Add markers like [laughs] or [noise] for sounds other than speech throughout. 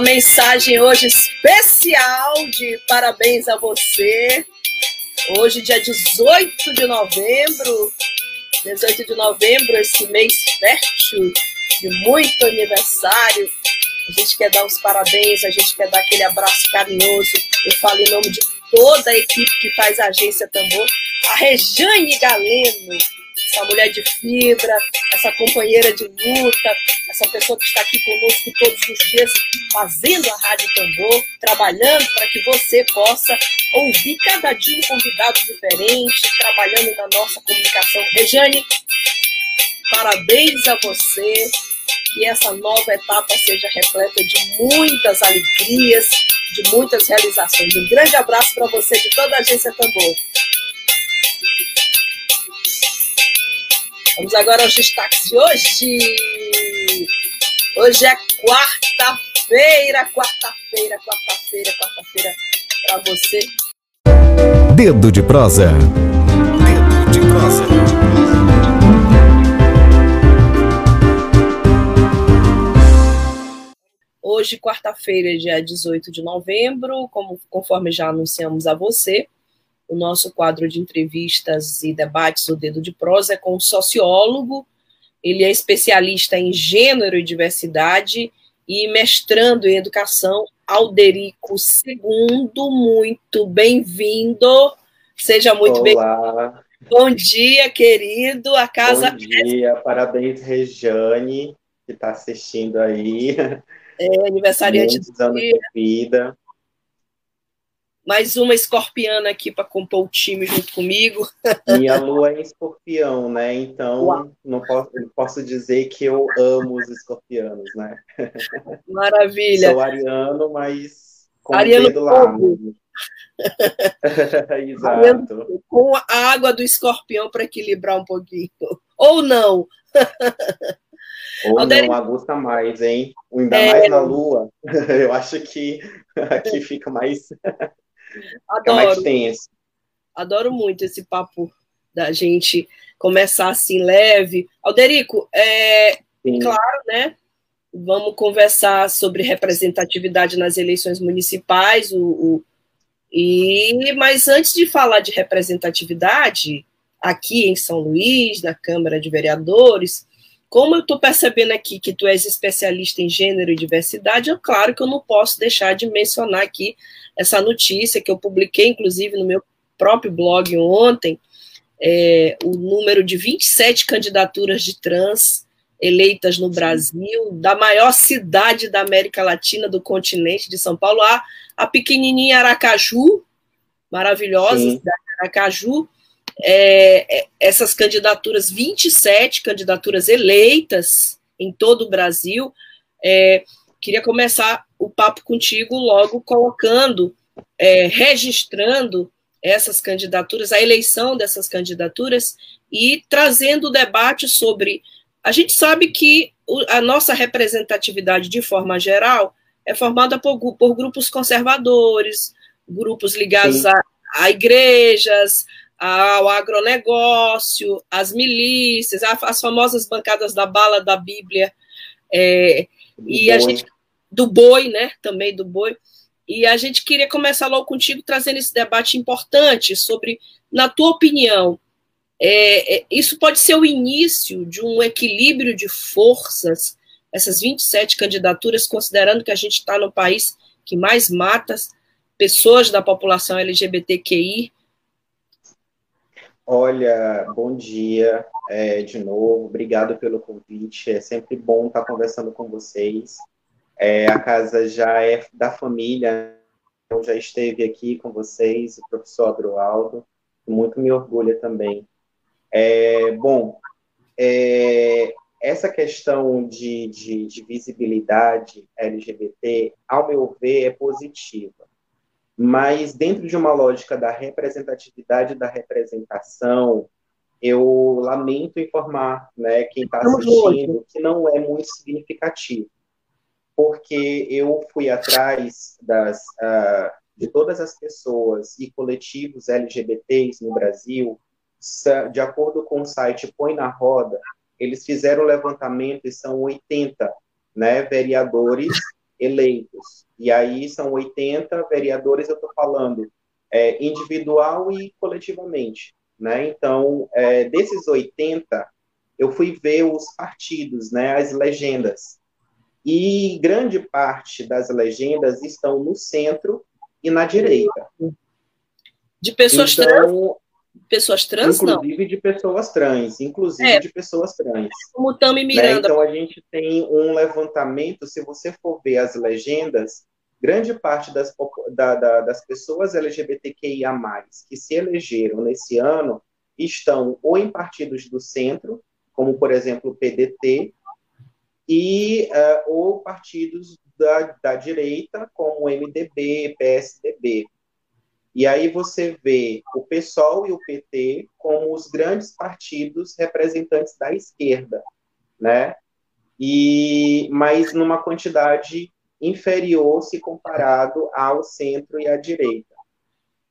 Mensagem hoje especial de parabéns a você. Hoje, dia 18 de novembro, 18 de novembro, esse mês fértil de muito aniversário. A gente quer dar os parabéns, a gente quer dar aquele abraço carinhoso. Eu falo em nome de toda a equipe que faz a agência Tambor, a Rejane Galeno, essa mulher de fibra, essa companheira de luta, essa pessoa que está aqui conosco todos os dias, fazendo a Rádio Tambor, trabalhando para que você possa ouvir cada dia um convidado diferente, trabalhando na nossa comunicação. Rejane, parabéns a você, que essa nova etapa seja repleta de muitas alegrias, de muitas realizações. Um grande abraço para você de toda a Agência Tambor. Vamos agora aos destaques de hoje. Hoje é quarta-feira, quarta-feira, quarta-feira, quarta-feira para você. Dedo de prosa. Dedo de prosa. Hoje, quarta-feira, dia 18 de novembro, como, conforme já anunciamos a você, o nosso quadro de entrevistas e debates, o Dedo de Prosa, é com um sociólogo. Ele é especialista em gênero e diversidade e mestrando em educação, Alderico II. Muito bem-vindo. Seja muito bem-vindo. Bom dia, querido. A casa. Bom dia, parabéns, Rejane, que está assistindo aí. É, aniversariante do anos dia. de vida mais uma escorpiana aqui para compor o time junto comigo. [laughs] Minha lua é escorpião, né? Então não posso, posso dizer que eu amo os escorpianos, né? [laughs] Maravilha. Sou ariano, mas com ariano o dedo lá. [laughs] Exato. Com a água do escorpião para equilibrar um pouquinho. Ou não. Ou Alderi... não, agusta mais, hein? Ainda é... mais na lua. Eu acho que aqui fica mais. Adoro. Adoro muito esse papo da gente começar assim leve. Alderico, é Sim. claro, né? Vamos conversar sobre representatividade nas eleições municipais. O, o, e mas antes de falar de representatividade aqui em São Luís, na Câmara de Vereadores, como eu estou percebendo aqui que tu és especialista em gênero e diversidade, é claro que eu não posso deixar de mencionar aqui essa notícia que eu publiquei, inclusive, no meu próprio blog ontem, é, o número de 27 candidaturas de trans eleitas no Brasil, da maior cidade da América Latina, do continente de São Paulo, a, a pequenininha Aracaju, maravilhosa Sim. cidade de Aracaju, é, é, essas candidaturas, 27 candidaturas eleitas em todo o Brasil, é, queria começar o papo contigo logo colocando, é, registrando essas candidaturas, a eleição dessas candidaturas e trazendo o debate sobre. A gente sabe que a nossa representatividade, de forma geral, é formada por, por grupos conservadores, grupos ligados a, a, igrejas, ao agronegócio, às milícias, as famosas bancadas da bala da Bíblia. É, e a gente do boi, né? Também do boi. E a gente queria começar logo contigo trazendo esse debate importante sobre, na tua opinião, é, é, isso pode ser o início de um equilíbrio de forças essas 27 candidaturas, considerando que a gente está no país que mais mata pessoas da população LGBTQI? Olha, bom dia é, de novo, obrigado pelo convite. É sempre bom estar conversando com vocês. É, a casa já é da família, eu já esteve aqui com vocês, o professor Adroaldo, muito me orgulha também. É, bom, é, essa questão de, de, de, visibilidade LGBT, ao meu ver, é positiva. Mas dentro de uma lógica da representatividade da representação, eu lamento informar né, quem está assistindo que não é muito significativo. Porque eu fui atrás das, uh, de todas as pessoas e coletivos LGBTs no Brasil, de acordo com o site Põe na Roda, eles fizeram o levantamento e são 80 né, vereadores eleitos. E aí são 80 vereadores, eu estou falando é, individual e coletivamente. Né? Então, é, desses 80, eu fui ver os partidos, né, as legendas. E grande parte das legendas estão no centro e na direita. De pessoas então, trans? Pessoas trans, inclusive não? de pessoas trans, inclusive é. de pessoas trans. Como Tami né? Miranda. Né? Então a gente tem um levantamento, se você for ver as legendas, grande parte das, da, da, das pessoas LGBTQIA+, que se elegeram nesse ano, estão ou em partidos do centro, como, por exemplo, o PDT, e, uh, ou partidos da, da direita, como o MDB, PSDB. E aí você vê o PSOL e o PT como os grandes partidos representantes da esquerda, né? E mas numa quantidade inferior se comparado ao centro e à direita.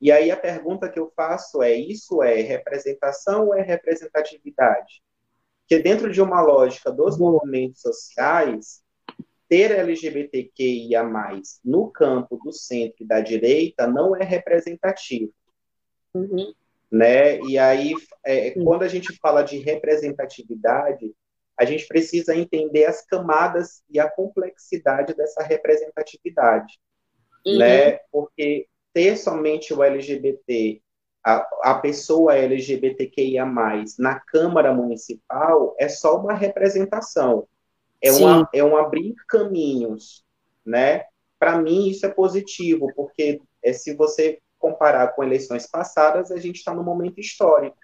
E aí a pergunta que eu faço é: isso é representação ou é representatividade? Porque dentro de uma lógica dos movimentos sociais, ter LGBTQIA+, no campo do centro e da direita não é representativo. Uhum. Né? E aí, é, quando a gente fala de representatividade, a gente precisa entender as camadas e a complexidade dessa representatividade, uhum. né? Porque ter somente o LGBT, a, a pessoa LGBTQIA+, na Câmara Municipal é só uma representação, é, uma, é um abrir caminhos, né? Para mim, isso é positivo, porque é, se você comparar com eleições passadas, a gente está num momento histórico.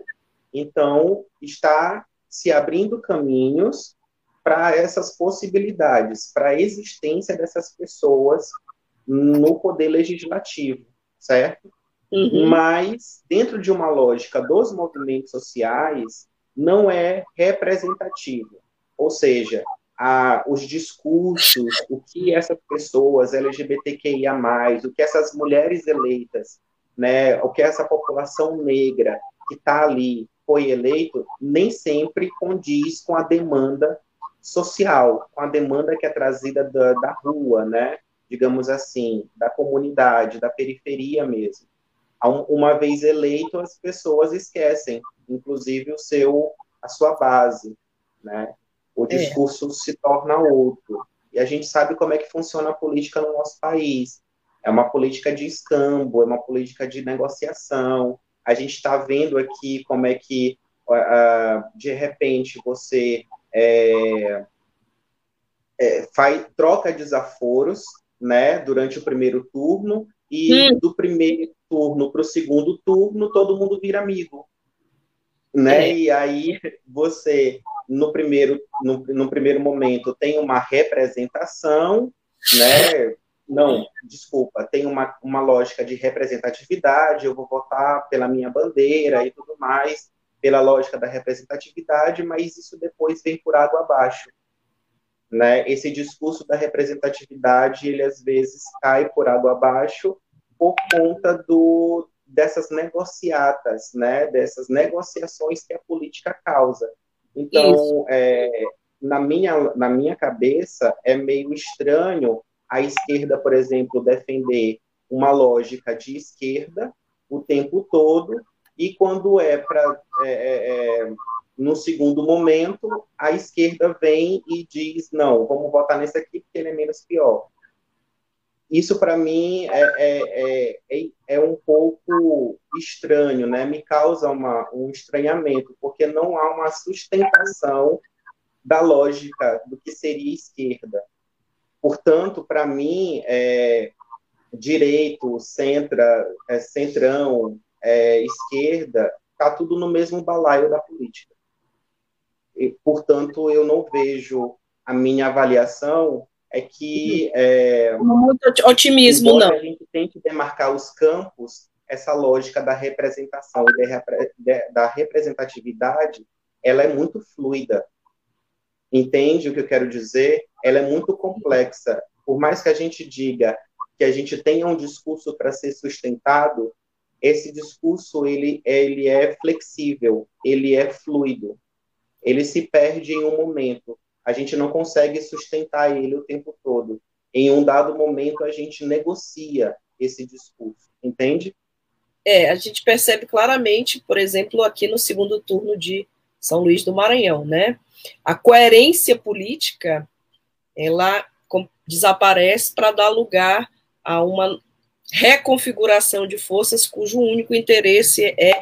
Então, está se abrindo caminhos para essas possibilidades, para a existência dessas pessoas no poder legislativo, certo? Uhum. Mas, dentro de uma lógica dos movimentos sociais, não é representativo. Ou seja, a, os discursos, o que essas pessoas LGBTQIA+, o que essas mulheres eleitas, né, o que essa população negra que está ali foi eleito, nem sempre condiz com a demanda social, com a demanda que é trazida da, da rua, né, digamos assim, da comunidade, da periferia mesmo. Uma vez eleito, as pessoas esquecem, inclusive o seu, a sua base, né? O é. discurso é. se torna outro. E a gente sabe como é que funciona a política no nosso país. É uma política de escambo, é uma política de negociação. A gente está vendo aqui como é que, uh, de repente, você é, é, faz, troca desaforos né, durante o primeiro turno, e hum. do primeiro turno para o segundo turno, todo mundo vira amigo. Né? É. E aí você no primeiro, no, no primeiro momento tem uma representação, né? Não, desculpa, tem uma, uma lógica de representatividade, eu vou votar pela minha bandeira e tudo mais, pela lógica da representatividade, mas isso depois vem por água abaixo. Né? Esse discurso da representatividade, ele às vezes cai por água abaixo por conta do, dessas negociatas, né? dessas negociações que a política causa. Então, é, na, minha, na minha cabeça, é meio estranho a esquerda, por exemplo, defender uma lógica de esquerda o tempo todo, e quando é para é, é, é, no segundo momento, a esquerda vem e diz: não, vamos votar nesse aqui porque ele é menos pior. Isso, para mim, é, é, é, é, um pouco estranho, né? me causa uma, um estranhamento, porque não há uma sustentação da lógica do que seria esquerda. Portanto, para mim, é, direito, centra, é, centrão, é, esquerda, está tudo no mesmo balaio da política. E, portanto, eu não vejo a minha avaliação é que é, muito otimismo não. A gente tem que demarcar os campos, essa lógica da representação e da representatividade, ela é muito fluida. Entende o que eu quero dizer? Ela é muito complexa. Por mais que a gente diga que a gente tenha um discurso para ser sustentado, esse discurso ele, ele é flexível, ele é fluido, ele se perde em um momento. A gente não consegue sustentar ele o tempo todo. Em um dado momento, a gente negocia esse discurso, entende? É, a gente percebe claramente, por exemplo, aqui no segundo turno de São Luís do Maranhão, né? A coerência política, ela desaparece para dar lugar a uma reconfiguração de forças cujo único interesse é,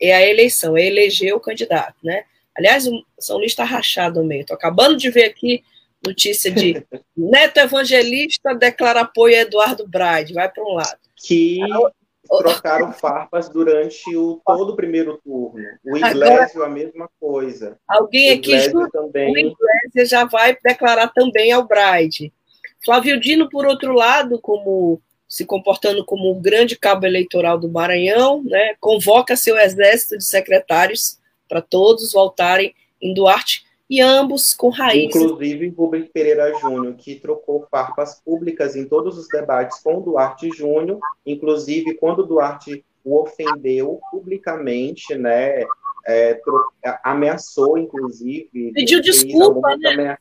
é a eleição, é eleger o candidato, né? Aliás, o São Luís está rachado no meio. Estou acabando de ver aqui notícia de [laughs] Neto Evangelista declara apoio a Eduardo Braide, vai para um lado. Que trocaram farpas durante o, todo o primeiro turno. O Iglesias, a mesma coisa. Alguém o aqui também. o Iglesias já vai declarar também ao Braide. Flávio Dino, por outro lado, como se comportando como o grande cabo eleitoral do Maranhão, né, convoca seu exército de secretários para todos voltarem em Duarte e ambos com raízes. Inclusive Rubens Pereira Júnior, que trocou farpas públicas em todos os debates com Duarte Júnior, inclusive quando Duarte o ofendeu publicamente, né? É, ameaçou, inclusive. Pediu desculpa, né?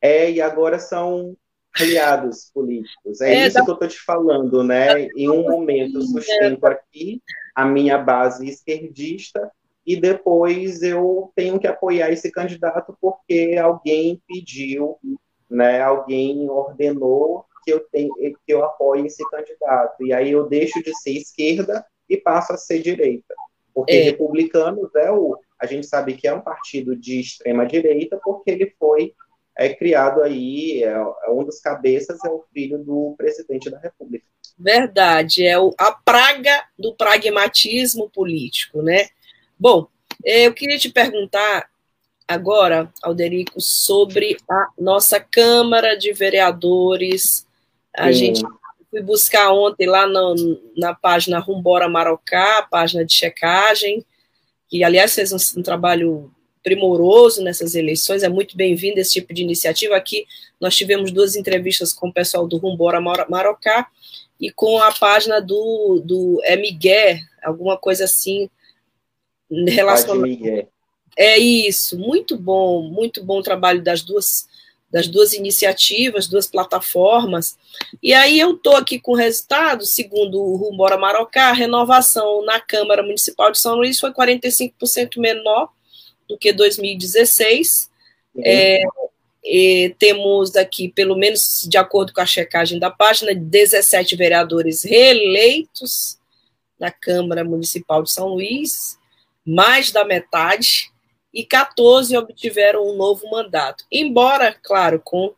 É, e agora são aliados políticos. É, é isso da... que eu estou te falando, né? Em um momento sustento aqui a minha base esquerdista e depois eu tenho que apoiar esse candidato porque alguém pediu, né, alguém ordenou que eu, tenho, que eu apoie esse candidato. E aí eu deixo de ser esquerda e passo a ser direita. Porque é. republicanos é o. A gente sabe que é um partido de extrema direita, porque ele foi é, criado aí, é, é um dos cabeças é o filho do presidente da República. Verdade, é o, a praga do pragmatismo político, né? Bom, é, eu queria te perguntar agora, Alderico, sobre a nossa Câmara de Vereadores. A Sim. gente fui buscar ontem lá no, na página Rumbora Marocá, página de checagem, que, aliás, fez um, um trabalho primoroso nessas eleições, é muito bem-vindo esse tipo de iniciativa. Aqui nós tivemos duas entrevistas com o pessoal do Rumbora Marocá e com a página do, do é Miguel, alguma coisa assim, relacionado. É isso, muito bom, muito bom o trabalho das duas das duas iniciativas, duas plataformas. E aí eu estou aqui com o resultado, segundo o Rumbora Marocá, a renovação na Câmara Municipal de São Luís foi 45% menor do que 2016. Uhum. É, temos aqui, pelo menos de acordo com a checagem da página, 17 vereadores reeleitos na Câmara Municipal de São Luís, mais da metade, e 14 obtiveram um novo mandato. Embora, claro, com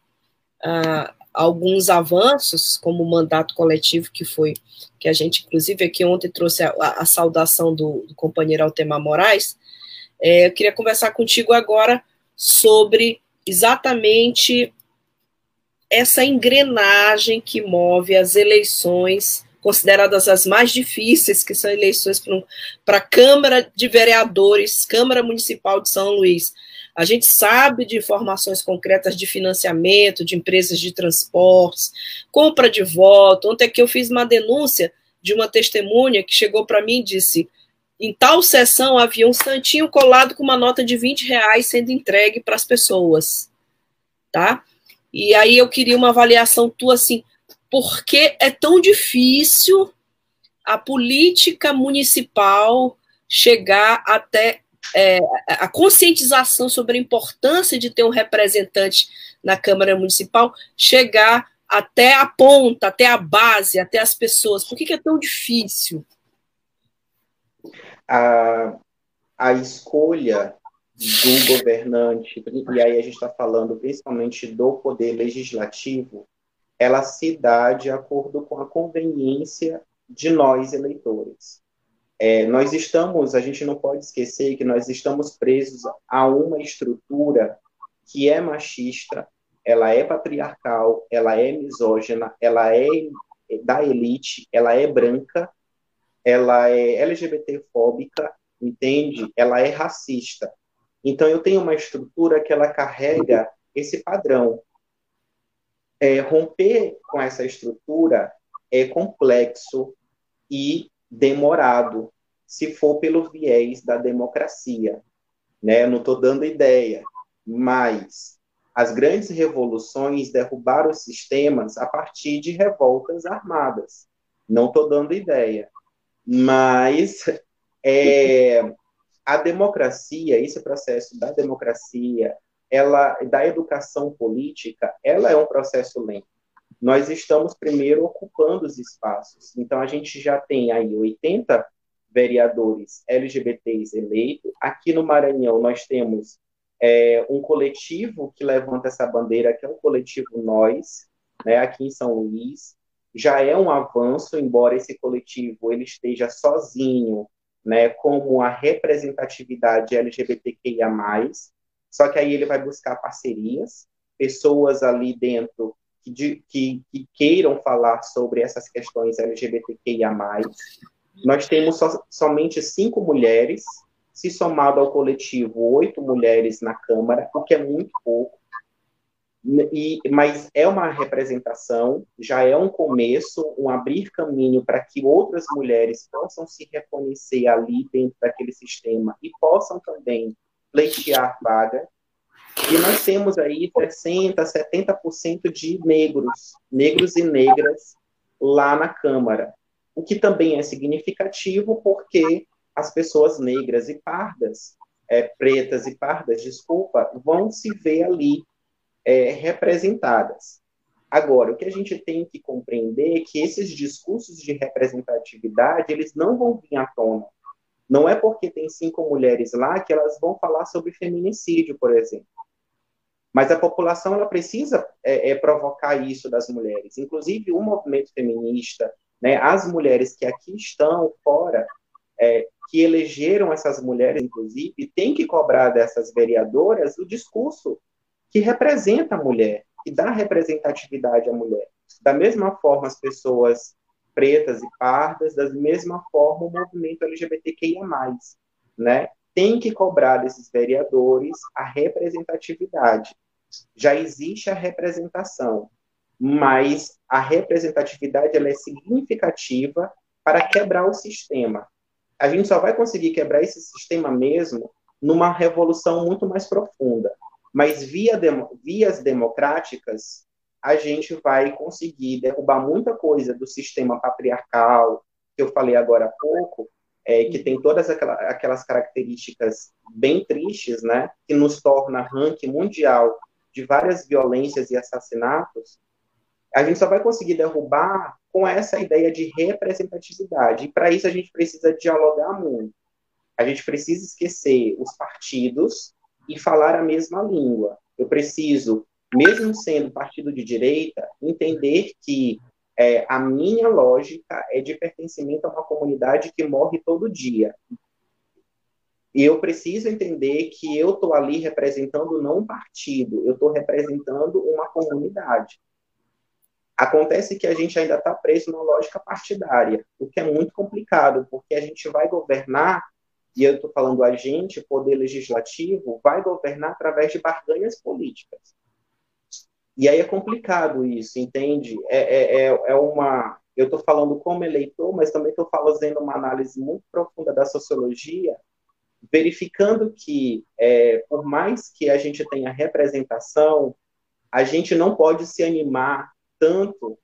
ah, alguns avanços, como o mandato coletivo, que foi, que a gente, inclusive, aqui ontem trouxe a, a saudação do, do, companheiro Altemar Moraes, é, eu queria conversar contigo agora sobre exatamente essa engrenagem que move as eleições consideradas as mais difíceis, que são eleições para a Câmara de Vereadores, Câmara Municipal de São Luís. A gente sabe de informações concretas de financiamento, de empresas de transportes, compra de voto. Ontem aqui eu fiz uma denúncia de uma testemunha que chegou para mim e disse: em tal sessão havia um santinho colado com uma nota de 20 reais sendo entregue para as pessoas. Tá? E aí eu queria uma avaliação tua assim, por que é tão difícil a política municipal chegar até é, a conscientização sobre a importância de ter um representante na Câmara Municipal chegar até a ponta, até a base, até as pessoas? Por que, que é tão difícil? A, a escolha do governante, e aí a gente está falando principalmente do poder legislativo, ela se dá de acordo com a conveniência de nós, eleitores. É, nós estamos, a gente não pode esquecer que nós estamos presos a uma estrutura que é machista, ela é patriarcal, ela é misógina, ela é da elite, ela é branca, ela é LGBTfóbica, entende? Ela é racista. Então eu tenho uma estrutura que ela carrega esse padrão. É, romper com essa estrutura é complexo e demorado, se for pelo viés da democracia. Né? não estou dando ideia, mas as grandes revoluções derrubaram os sistemas a partir de revoltas armadas. Não estou dando ideia, mas [laughs] é, a democracia, esse processo da democracia, ela da educação política, ela é um processo lento. Nós estamos primeiro ocupando os espaços. Então a gente já tem aí 80 vereadores LGBTs eleitos. Aqui no Maranhão nós temos é, um coletivo que levanta essa bandeira, que é o coletivo Nós, né, aqui em São Luís. Já é um avanço, embora esse coletivo ele esteja sozinho, né, como a representatividade LGBTQIA+, só que aí ele vai buscar parcerias, pessoas ali dentro que, que, que queiram falar sobre essas questões LGBTQIA+. Nós temos so, somente cinco mulheres, se somado ao coletivo, oito mulheres na Câmara, o que é muito pouco. E, mas é uma representação, já é um começo, um abrir caminho para que outras mulheres possam se reconhecer ali dentro daquele sistema e possam também pleitear vaga. E nós temos aí 60%, 70% de negros, negros e negras lá na Câmara, o que também é significativo porque as pessoas negras e pardas, é, pretas e pardas, desculpa, vão se ver ali é, representadas. Agora, o que a gente tem que compreender é que esses discursos de representatividade, eles não vão vir à tona. Não é porque tem cinco mulheres lá que elas vão falar sobre feminicídio, por exemplo. Mas a população ela precisa é, é, provocar isso das mulheres. Inclusive, o movimento feminista, né, as mulheres que aqui estão fora, é, que elegeram essas mulheres, inclusive, tem que cobrar dessas vereadoras o discurso que representa a mulher, que dá representatividade à mulher. Da mesma forma, as pessoas pretas e pardas, da mesma forma, o movimento LGBTQIA+, né? Tem que cobrar desses vereadores a representatividade já existe a representação, mas a representatividade ela é significativa para quebrar o sistema. A gente só vai conseguir quebrar esse sistema mesmo numa revolução muito mais profunda. Mas via vias democráticas, a gente vai conseguir derrubar muita coisa do sistema patriarcal, que eu falei agora há pouco, é, que tem todas aquelas, aquelas características bem tristes, né, que nos torna ranking mundial de várias violências e assassinatos, a gente só vai conseguir derrubar com essa ideia de representatividade. E para isso a gente precisa dialogar muito. A gente precisa esquecer os partidos e falar a mesma língua. Eu preciso, mesmo sendo partido de direita, entender que é, a minha lógica é de pertencimento a uma comunidade que morre todo dia. E eu preciso entender que eu estou ali representando não um partido, eu estou representando uma comunidade. Acontece que a gente ainda está preso na lógica partidária, o que é muito complicado, porque a gente vai governar, e eu estou falando a gente, poder legislativo, vai governar através de barganhas políticas. E aí é complicado isso, entende? É, é, é, é uma. Eu estou falando como eleitor, mas também estou fazendo uma análise muito profunda da sociologia verificando que, é, por mais que a gente tenha representação, a gente não pode se animar tanto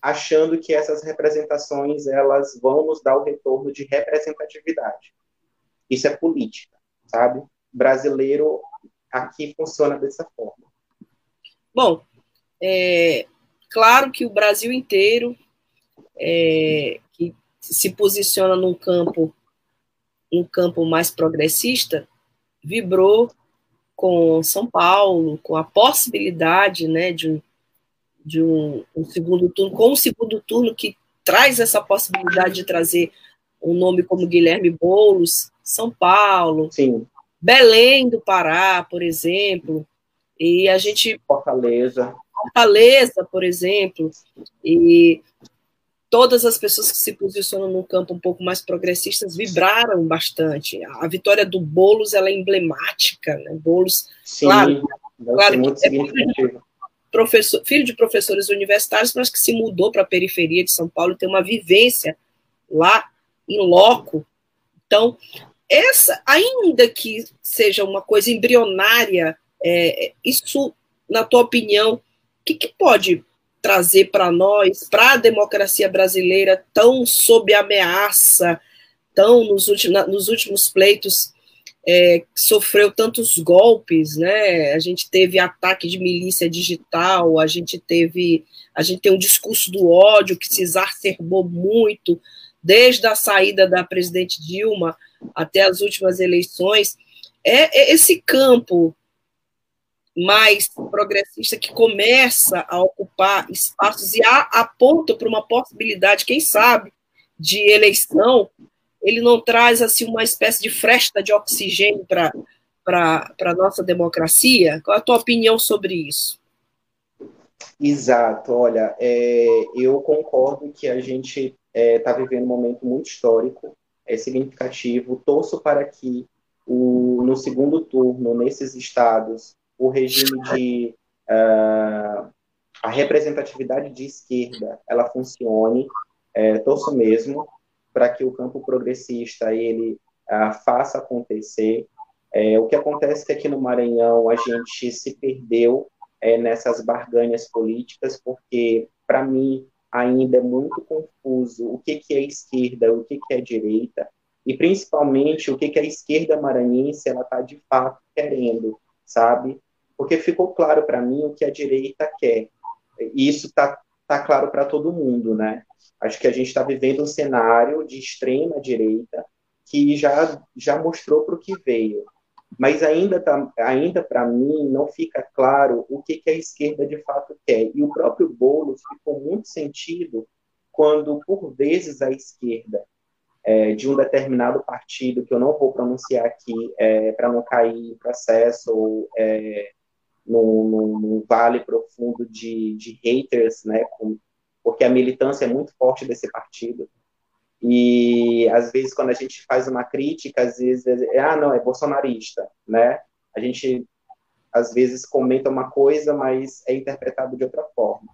achando que essas representações elas vão nos dar o retorno de representatividade. Isso é política. sabe? Brasileiro aqui funciona dessa forma. Bom, é, claro que o Brasil inteiro é, que se posiciona num campo um campo mais progressista vibrou com São Paulo, com a possibilidade né, de, de um, um segundo turno, com um segundo turno que traz essa possibilidade de trazer um nome como Guilherme Boulos, São Paulo, Sim. Belém do Pará, por exemplo, e a gente Fortaleza, Fortaleza, por exemplo, e todas as pessoas que se posicionam num campo um pouco mais progressistas vibraram bastante. A vitória do Bolos ela é emblemática, né? Bolos, Sim, claro, claro muito que é professor, filho de professores universitários, mas que se mudou para a periferia de São Paulo, tem uma vivência lá em loco. Então, essa, ainda que seja uma coisa embrionária, é, isso, na tua opinião, o que, que pode trazer para nós, para a democracia brasileira tão sob ameaça, tão nos últimos, nos últimos pleitos é, sofreu tantos golpes, né? A gente teve ataque de milícia digital, a gente teve, a gente tem um discurso do ódio que se exacerbou muito desde a saída da presidente Dilma até as últimas eleições. É, é esse campo mais progressista que começa a ocupar espaços e a, aponta para uma possibilidade, quem sabe, de eleição, ele não traz assim uma espécie de fresta de oxigênio para a nossa democracia? Qual a tua opinião sobre isso? Exato, olha, é, eu concordo que a gente está é, tá vivendo um momento muito histórico, é significativo, torço para que o, no segundo turno, nesses estados, o regime de uh, a representatividade de esquerda ela funcione, é, torço mesmo para que o campo progressista ele uh, faça acontecer. É, o que acontece é que aqui no Maranhão a gente se perdeu é, nessas barganhas políticas, porque para mim ainda é muito confuso o que, que é esquerda, o que, que é direita, e principalmente o que, que a esquerda maranhense ela está de fato querendo, sabe? Porque ficou claro para mim o que a direita quer. E isso está tá claro para todo mundo, né? Acho que a gente está vivendo um cenário de extrema direita que já, já mostrou para o que veio. Mas ainda, tá, ainda para mim, não fica claro o que, que a esquerda de fato quer. E o próprio Boulos ficou muito sentido quando, por vezes, a esquerda é, de um determinado partido, que eu não vou pronunciar aqui é, para não cair em processo ou é, num, num, num vale profundo de, de haters, né, com, porque a militância é muito forte desse partido. E às vezes quando a gente faz uma crítica, às vezes é, ah, não, é bolsonarista, né? A gente às vezes comenta uma coisa, mas é interpretado de outra forma.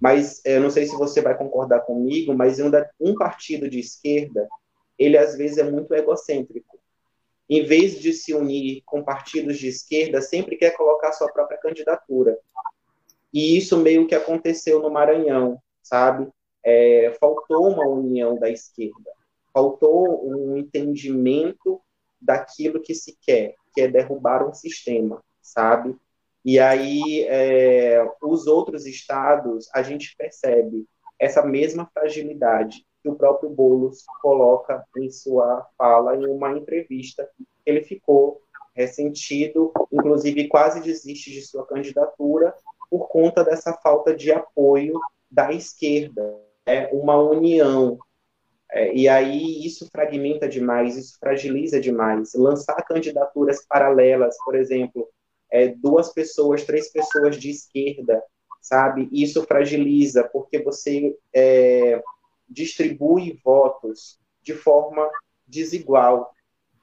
Mas eu não sei se você vai concordar comigo, mas um, um partido de esquerda, ele às vezes é muito egocêntrico em vez de se unir com partidos de esquerda, sempre quer colocar sua própria candidatura. E isso meio que aconteceu no Maranhão, sabe? É, faltou uma união da esquerda, faltou um entendimento daquilo que se quer, que é derrubar um sistema, sabe? E aí, é, os outros estados, a gente percebe essa mesma fragilidade que o próprio Boulos coloca em sua fala em uma entrevista. Ele ficou ressentido, inclusive quase desiste de sua candidatura por conta dessa falta de apoio da esquerda, é uma união. É, e aí isso fragmenta demais, isso fragiliza demais. Lançar candidaturas paralelas, por exemplo, é, duas pessoas, três pessoas de esquerda, sabe? Isso fragiliza, porque você é, distribui votos de forma desigual,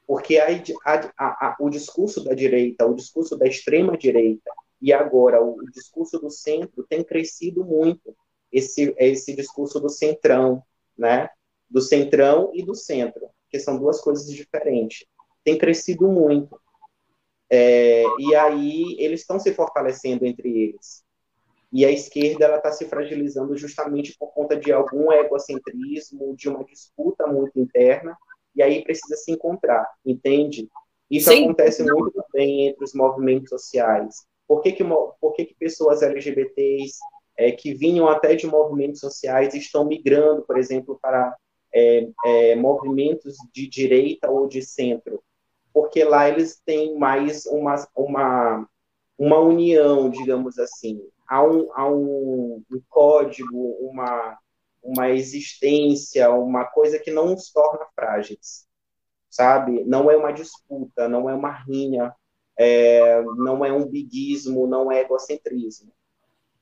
porque a, a, a, o discurso da direita, o discurso da extrema direita e agora o, o discurso do centro tem crescido muito. Esse esse discurso do centrão, né? Do centrão e do centro, que são duas coisas diferentes. Tem crescido muito. É, e aí eles estão se fortalecendo entre eles e a esquerda ela está se fragilizando justamente por conta de algum egocentrismo, de uma disputa muito interna, e aí precisa se encontrar, entende? Isso Sim. acontece muito bem entre os movimentos sociais. Por que, que, por que, que pessoas LGBTs é, que vinham até de movimentos sociais estão migrando, por exemplo, para é, é, movimentos de direita ou de centro? Porque lá eles têm mais uma, uma, uma união, digamos assim. Há um, há um, um código, uma, uma existência, uma coisa que não os torna frágeis sabe? Não é uma disputa, não é uma rinha, é, não é um biguismo, não é egocentrismo.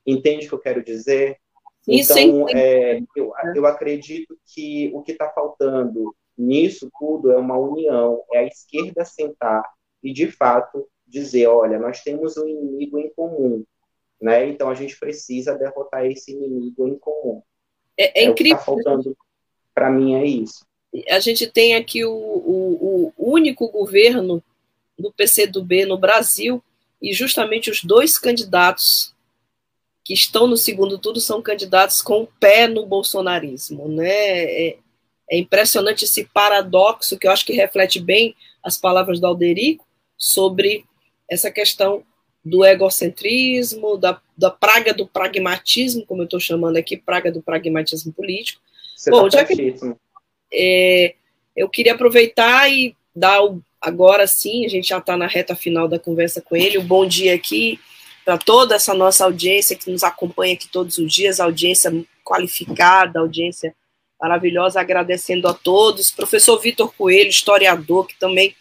Entende o que eu quero dizer? então, é, eu, eu acredito que o que está faltando nisso tudo é uma união, é a esquerda sentar e, de fato, dizer, olha, nós temos um inimigo em comum, né? Então a gente precisa derrotar esse inimigo em comum. É, é, é incrível. O que está faltando para mim é isso a gente tem aqui o, o, o único governo do PCdoB no Brasil e justamente os dois candidatos que estão no segundo turno são candidatos com o pé no bolsonarismo, né? É, é, impressionante esse paradoxo que eu acho que reflete bem as palavras do Alderico sobre essa questão do egocentrismo, da, da praga do pragmatismo, como eu estou chamando aqui, praga do pragmatismo político. Você Bom, tá já que, é, eu queria aproveitar e dar o, agora sim, a gente já está na reta final da conversa com ele, o um bom dia aqui para toda essa nossa audiência que nos acompanha aqui todos os dias, audiência qualificada, audiência maravilhosa, agradecendo a todos. Professor Vitor Coelho, historiador, que também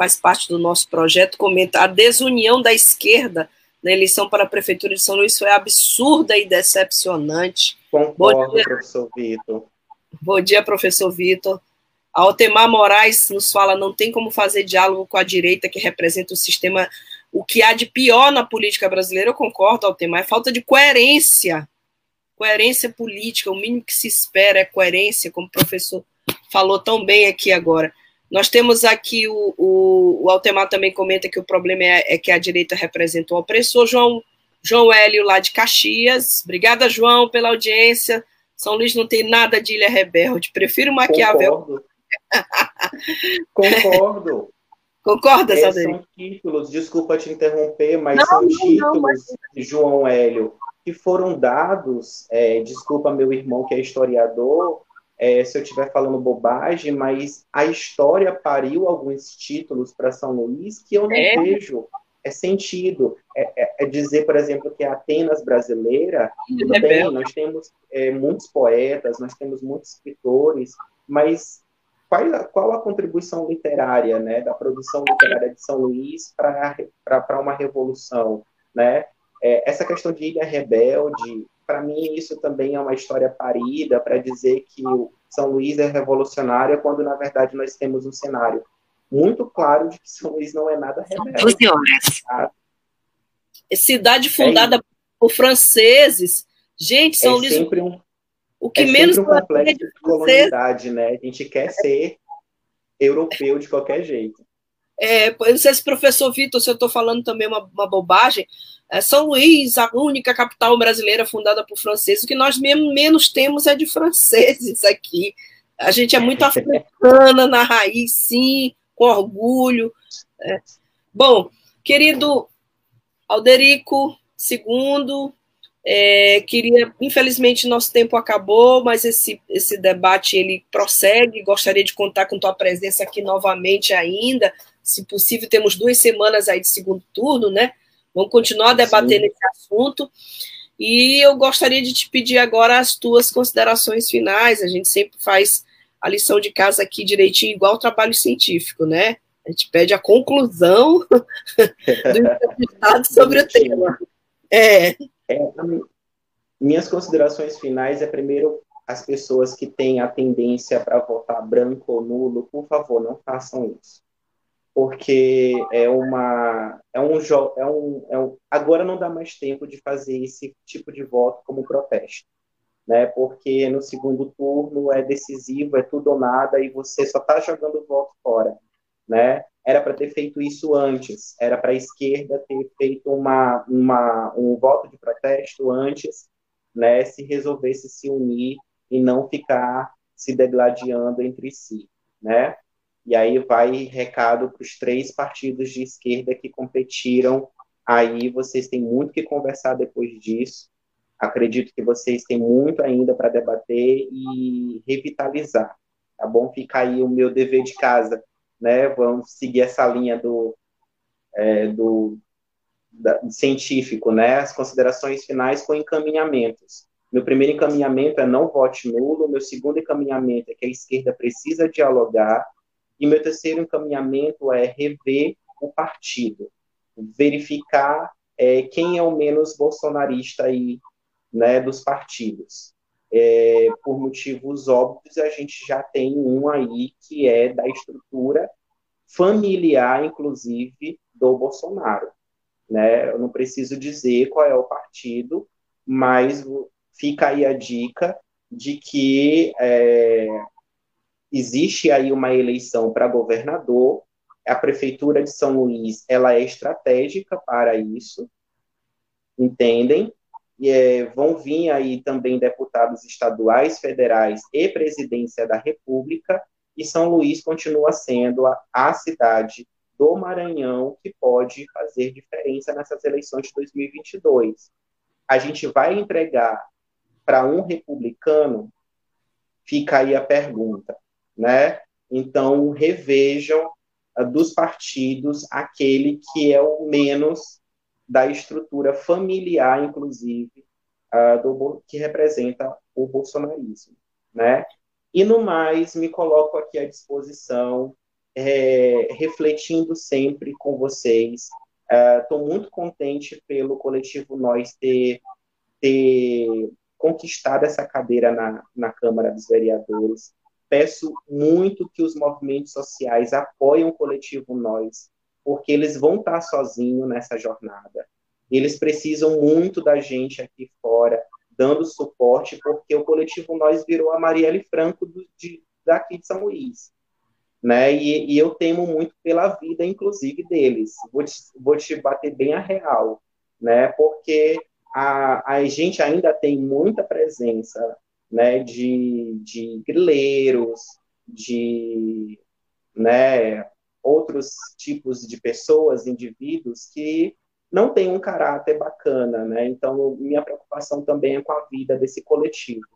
faz parte do nosso projeto, comenta a desunião da esquerda na eleição para a Prefeitura de São Luís foi absurda e decepcionante. Concordo, professor Vitor. Bom dia, professor Vitor. Altemar Moraes nos fala: não tem como fazer diálogo com a direita que representa o sistema. O que há de pior na política brasileira, eu concordo, Altemar, é falta de coerência. Coerência política, o mínimo que se espera é coerência, como o professor falou tão bem aqui agora. Nós temos aqui o, o, o Altemar também comenta que o problema é, é que a direita representa o opressor. João, João Hélio, lá de Caxias. Obrigada, João, pela audiência. São Luís não tem nada de Ilha Rebelde. Prefiro Maquiavel. Concordo. [laughs] Concordo. Concorda, é, São títulos, desculpa te interromper, mas não, são títulos de João Hélio que foram dados, é, desculpa meu irmão que é historiador, é, se eu estiver falando bobagem, mas a história pariu alguns títulos para São Luís que eu não é. vejo é sentido. É, é, é, dizer, por exemplo, que a Atenas brasileira, tudo é bem, nós temos é, muitos poetas, nós temos muitos escritores, mas qual, qual a contribuição literária, né, da produção literária de São Luís para uma revolução, né? É, essa questão de Ilha Rebelde, para mim isso também é uma história parida para dizer que o São Luís é revolucionário quando na verdade nós temos um cenário muito claro de que São Luís não é nada rebelde. 12 horas. Tá? Cidade é fundada é por franceses. Gente, São é Luís. Sempre um, o que é menos um complexo de colonialidade, né? A gente quer ser europeu de qualquer jeito. É, eu não sei se professor Vitor, se eu estou falando também uma, uma bobagem, é São Luís, a única capital brasileira fundada por franceses, o que nós mesmo, menos temos é de franceses aqui. A gente é muito [laughs] africana na raiz, sim, com orgulho. É. Bom, querido Alderico II, é, queria, infelizmente, nosso tempo acabou, mas esse, esse debate ele prossegue. Gostaria de contar com tua presença aqui novamente ainda. Se possível, temos duas semanas aí de segundo turno, né? Vamos continuar debatendo esse assunto. E eu gostaria de te pedir agora as tuas considerações finais. A gente sempre faz a lição de casa aqui direitinho, igual o trabalho científico, né? A gente pede a conclusão [laughs] do entrevistado sobre o tema. É. é. Minhas considerações finais é primeiro as pessoas que têm a tendência para votar branco ou nulo, por favor, não façam isso. Porque é uma é um, é um, é um agora não dá mais tempo de fazer esse tipo de voto como protesto né? Porque no segundo turno é decisivo, é tudo ou nada e você só está jogando o voto fora, né? Era para ter feito isso antes, era para a esquerda ter feito uma, uma, um voto de protesto antes, né? Se resolvesse se unir e não ficar se degladiando entre si, né? E aí vai recado para os três partidos de esquerda que competiram. Aí vocês têm muito que conversar depois disso. Acredito que vocês têm muito ainda para debater e revitalizar. Tá bom? Fica aí o meu dever de casa, né? Vamos seguir essa linha do, é, do da, científico, né? As considerações finais com encaminhamentos. Meu primeiro encaminhamento é não vote nulo. Meu segundo encaminhamento é que a esquerda precisa dialogar. E meu terceiro encaminhamento é rever o partido, verificar é, quem é o menos bolsonarista aí, né, dos partidos. É, por motivos óbvios, a gente já tem um aí que é da estrutura familiar, inclusive, do Bolsonaro. Né? Eu não preciso dizer qual é o partido, mas fica aí a dica de que é, existe aí uma eleição para governador, a prefeitura de São Luís ela é estratégica para isso, entendem? E é, vão vir aí também deputados estaduais, federais e presidência da República, e São Luís continua sendo a, a cidade do Maranhão que pode fazer diferença nessas eleições de 2022. A gente vai entregar para um republicano? Fica aí a pergunta, né? Então, revejam uh, dos partidos aquele que é o menos da estrutura familiar, inclusive, uh, do, que representa o bolsonarismo, né? E no mais, me coloco aqui à disposição, é, refletindo sempre com vocês. Estou uh, muito contente pelo coletivo Nós ter, ter conquistado essa cadeira na, na Câmara dos Vereadores. Peço muito que os movimentos sociais apoiem o coletivo Nós, porque eles vão estar sozinhos nessa jornada. Eles precisam muito da gente aqui fora, dando suporte, porque o coletivo Nós virou a Marielle Franco do, de, daqui de São Luís. Né? E, e, eu temo muito pela vida, inclusive, deles. Vou te, vou te bater bem a real, né? Porque a, a gente ainda tem muita presença né, de, de grileiros, de né, outros tipos de pessoas, indivíduos que não têm um caráter bacana, né? Então, minha preocupação também é com a vida desse coletivo.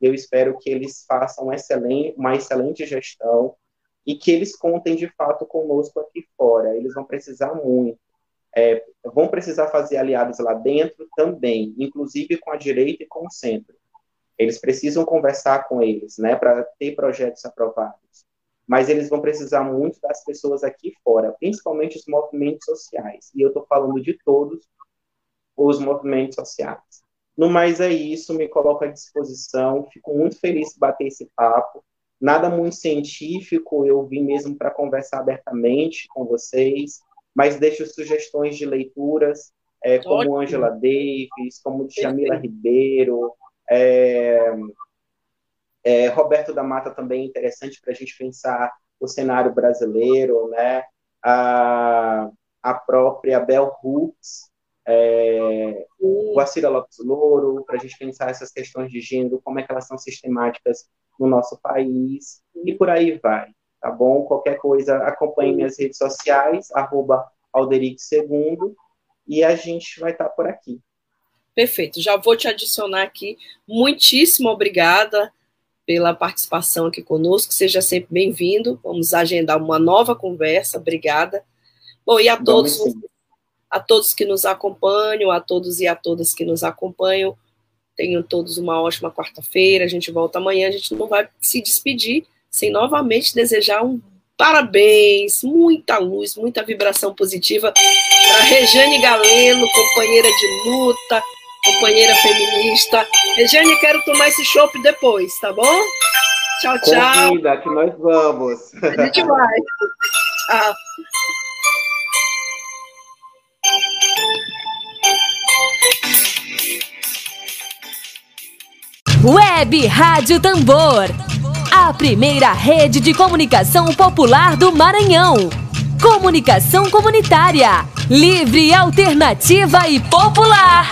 Eu espero que eles façam excelente, uma excelente gestão e que eles contem de fato conosco aqui fora. Eles vão precisar muito é, vão precisar fazer aliados lá dentro também, inclusive com a direita e com o centro. Eles precisam conversar com eles, né, para ter projetos aprovados. Mas eles vão precisar muito das pessoas aqui fora, principalmente os movimentos sociais. E eu estou falando de todos os movimentos sociais. No mais é isso, me coloco à disposição. Fico muito feliz de bater esse papo. Nada muito científico, eu vim mesmo para conversar abertamente com vocês mas deixo sugestões de leituras, é, como Angela Davis, como Jamila Ribeiro, é, é, Roberto da Mata também é interessante para a gente pensar o cenário brasileiro, né? A, a própria Bell Hooks, é, o Acira Lopes Louro, para a gente pensar essas questões de gênero, como é que elas são sistemáticas no nosso país, e por aí vai tá bom? Qualquer coisa, acompanhe minhas redes sociais, arroba Alderic Segundo, e a gente vai estar tá por aqui. Perfeito, já vou te adicionar aqui. Muitíssimo obrigada pela participação aqui conosco, seja sempre bem-vindo. Vamos agendar uma nova conversa, obrigada. Bom, e a todos, a todos que nos acompanham, a todos e a todas que nos acompanham, tenham todos uma ótima quarta-feira. A gente volta amanhã, a gente não vai se despedir sem novamente desejar um parabéns, muita luz, muita vibração positiva para Rejane Galeno, companheira de luta, companheira feminista. Rejane, quero tomar esse chopp depois, tá bom? Tchau, tchau. Convida, que nós vamos. A gente vai. tchau. Web Rádio Tambor a primeira rede de comunicação popular do Maranhão. Comunicação comunitária, livre, alternativa e popular.